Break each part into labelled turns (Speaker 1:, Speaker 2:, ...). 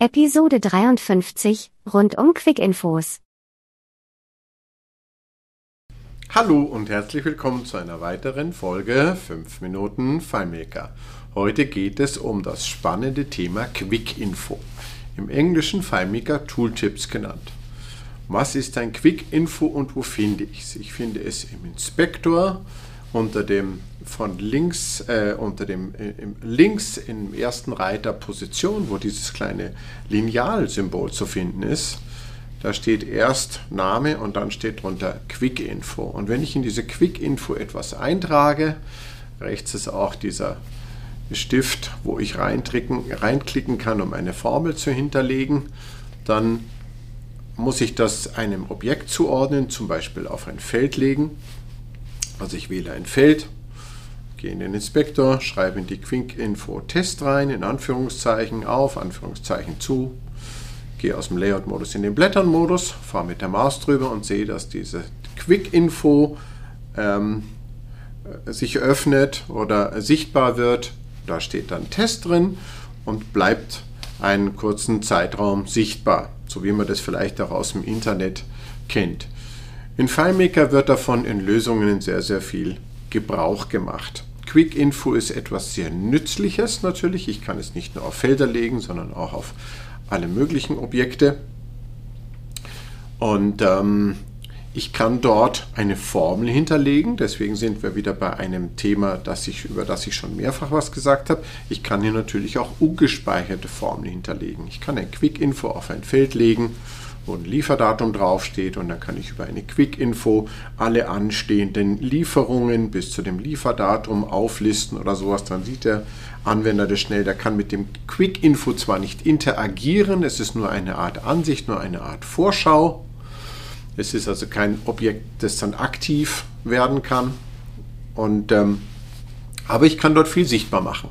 Speaker 1: Episode 53 rund um Quick-Infos.
Speaker 2: Hallo und herzlich willkommen zu einer weiteren Folge 5 Minuten FileMaker. Heute geht es um das spannende Thema Quick Info, im englischen FileMaker Tooltips genannt. Was ist ein Quick Info und wo finde ich es? Ich finde es im Inspektor unter dem von links äh, unter dem äh, links im ersten Reiter Position, wo dieses kleine Lineal-Symbol zu finden ist. Da steht erst Name und dann steht drunter Quick Info. Und wenn ich in diese Quick Info etwas eintrage, rechts ist auch dieser Stift, wo ich reinklicken kann, um eine Formel zu hinterlegen, dann muss ich das einem Objekt zuordnen, zum Beispiel auf ein Feld legen. Also ich wähle ein Feld, gehe in den Inspektor, schreibe in die Quick Info Test rein, in Anführungszeichen auf, Anführungszeichen zu, gehe aus dem Layout-Modus in den Blättern-Modus, fahre mit der Maus drüber und sehe, dass diese Quick Info ähm, sich öffnet oder sichtbar wird. Da steht dann Test drin und bleibt einen kurzen Zeitraum sichtbar so wie man das vielleicht auch aus dem Internet kennt. In FileMaker wird davon in Lösungen sehr, sehr viel Gebrauch gemacht. Quick Info ist etwas sehr Nützliches natürlich. Ich kann es nicht nur auf Felder legen, sondern auch auf alle möglichen Objekte. Und ähm, ich kann dort eine Formel hinterlegen, deswegen sind wir wieder bei einem Thema, das ich, über das ich schon mehrfach was gesagt habe. Ich kann hier natürlich auch ungespeicherte Formeln hinterlegen. Ich kann ein Quick-Info auf ein Feld legen, wo ein Lieferdatum draufsteht und dann kann ich über eine Quick-Info alle anstehenden Lieferungen bis zu dem Lieferdatum auflisten oder sowas. Dann sieht der Anwender das schnell. Der kann mit dem Quick-Info zwar nicht interagieren, es ist nur eine Art Ansicht, nur eine Art Vorschau, es ist also kein Objekt, das dann aktiv werden kann. Und, ähm, aber ich kann dort viel sichtbar machen.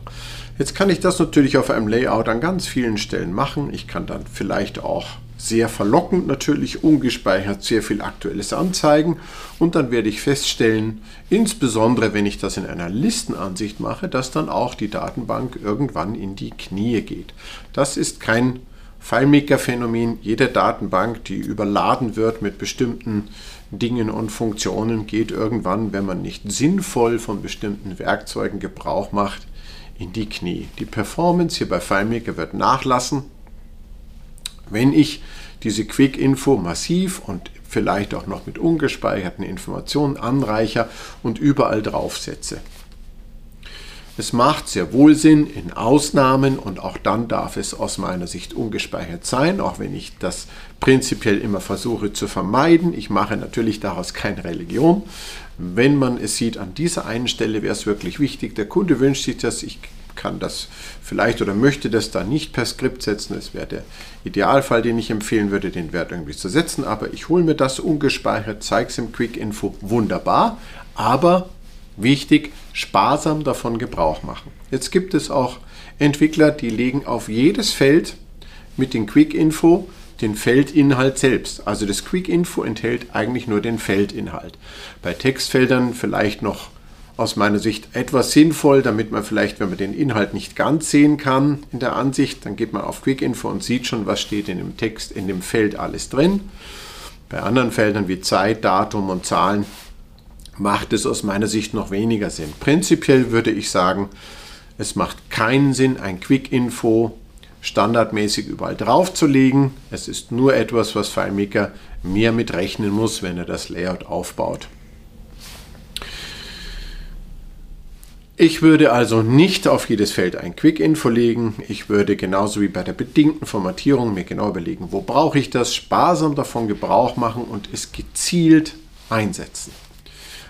Speaker 2: Jetzt kann ich das natürlich auf einem Layout an ganz vielen Stellen machen. Ich kann dann vielleicht auch sehr verlockend natürlich ungespeichert sehr viel Aktuelles anzeigen und dann werde ich feststellen, insbesondere wenn ich das in einer Listenansicht mache, dass dann auch die Datenbank irgendwann in die Knie geht. Das ist kein FileMaker-Phänomen. Jede Datenbank, die überladen wird mit bestimmten Dingen und Funktionen, geht irgendwann, wenn man nicht sinnvoll von bestimmten Werkzeugen Gebrauch macht, in die Knie. Die Performance hier bei FileMaker wird nachlassen, wenn ich diese Quick-Info massiv und vielleicht auch noch mit ungespeicherten Informationen anreicher und überall draufsetze. Es macht sehr wohl Sinn in Ausnahmen und auch dann darf es aus meiner Sicht ungespeichert sein, auch wenn ich das prinzipiell immer versuche zu vermeiden. Ich mache natürlich daraus keine Religion. Wenn man es sieht, an dieser einen Stelle wäre es wirklich wichtig, der Kunde wünscht sich das, ich kann das vielleicht oder möchte das da nicht per Skript setzen. Das wäre der Idealfall, den ich empfehlen würde, den Wert irgendwie zu setzen. Aber ich hole mir das ungespeichert, zeige es im Quick Info, wunderbar. Aber Wichtig, sparsam davon Gebrauch machen. Jetzt gibt es auch Entwickler, die legen auf jedes Feld mit den Quick Info den Feldinhalt selbst. Also das Quick Info enthält eigentlich nur den Feldinhalt. Bei Textfeldern vielleicht noch aus meiner Sicht etwas sinnvoll, damit man vielleicht, wenn man den Inhalt nicht ganz sehen kann in der Ansicht, dann geht man auf Quick Info und sieht schon, was steht in dem Text, in dem Feld alles drin. Bei anderen Feldern wie Zeit, Datum und Zahlen macht es aus meiner Sicht noch weniger Sinn. Prinzipiell würde ich sagen, es macht keinen Sinn, ein Quick-Info standardmäßig überall draufzulegen. Es ist nur etwas, was FileMaker mehr mitrechnen muss, wenn er das Layout aufbaut. Ich würde also nicht auf jedes Feld ein Quick-Info legen. Ich würde genauso wie bei der bedingten Formatierung mir genau überlegen, wo brauche ich das, sparsam davon Gebrauch machen und es gezielt einsetzen.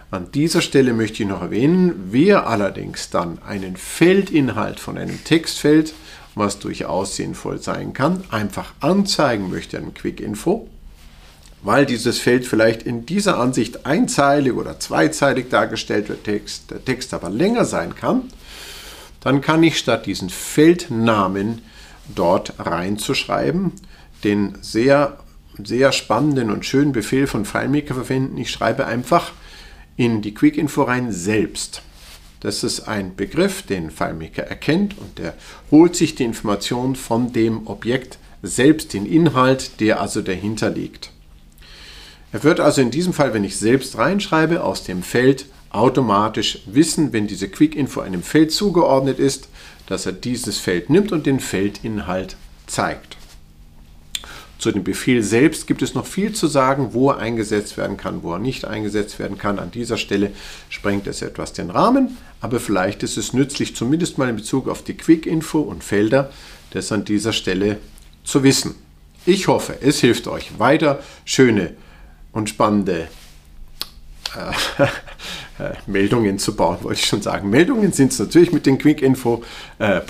Speaker 2: An dieser Stelle möchte ich noch erwähnen, wer allerdings dann einen Feldinhalt von einem Textfeld, was durchaus sinnvoll sein kann, einfach anzeigen möchte an Quick Info, weil dieses Feld vielleicht in dieser Ansicht einzeilig oder zweizeilig dargestellt wird, Text, der Text aber länger sein kann, dann kann ich statt diesen Feldnamen dort reinzuschreiben den sehr, sehr spannenden und schönen Befehl von FileMaker verwenden. Ich schreibe einfach in die Quick-Info rein selbst. Das ist ein Begriff, den FileMaker erkennt und der holt sich die Information von dem Objekt selbst den Inhalt, der also dahinter liegt. Er wird also in diesem Fall, wenn ich selbst reinschreibe, aus dem Feld automatisch wissen, wenn diese Quick-Info einem Feld zugeordnet ist, dass er dieses Feld nimmt und den Feldinhalt zeigt. Zu dem Befehl selbst gibt es noch viel zu sagen, wo er eingesetzt werden kann, wo er nicht eingesetzt werden kann. An dieser Stelle sprengt es etwas den Rahmen, aber vielleicht ist es nützlich, zumindest mal in Bezug auf die Quick-Info und Felder, das an dieser Stelle zu wissen. Ich hoffe, es hilft euch weiter schöne und spannende äh, äh, Meldungen zu bauen, wollte ich schon sagen. Meldungen sind es natürlich mit den Quick-Info, äh,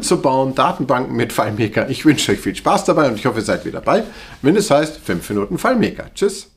Speaker 2: zu bauen, Datenbanken mit FileMaker. Ich wünsche euch viel Spaß dabei und ich hoffe, ihr seid wieder dabei, wenn es heißt 5 Minuten FileMaker. Tschüss.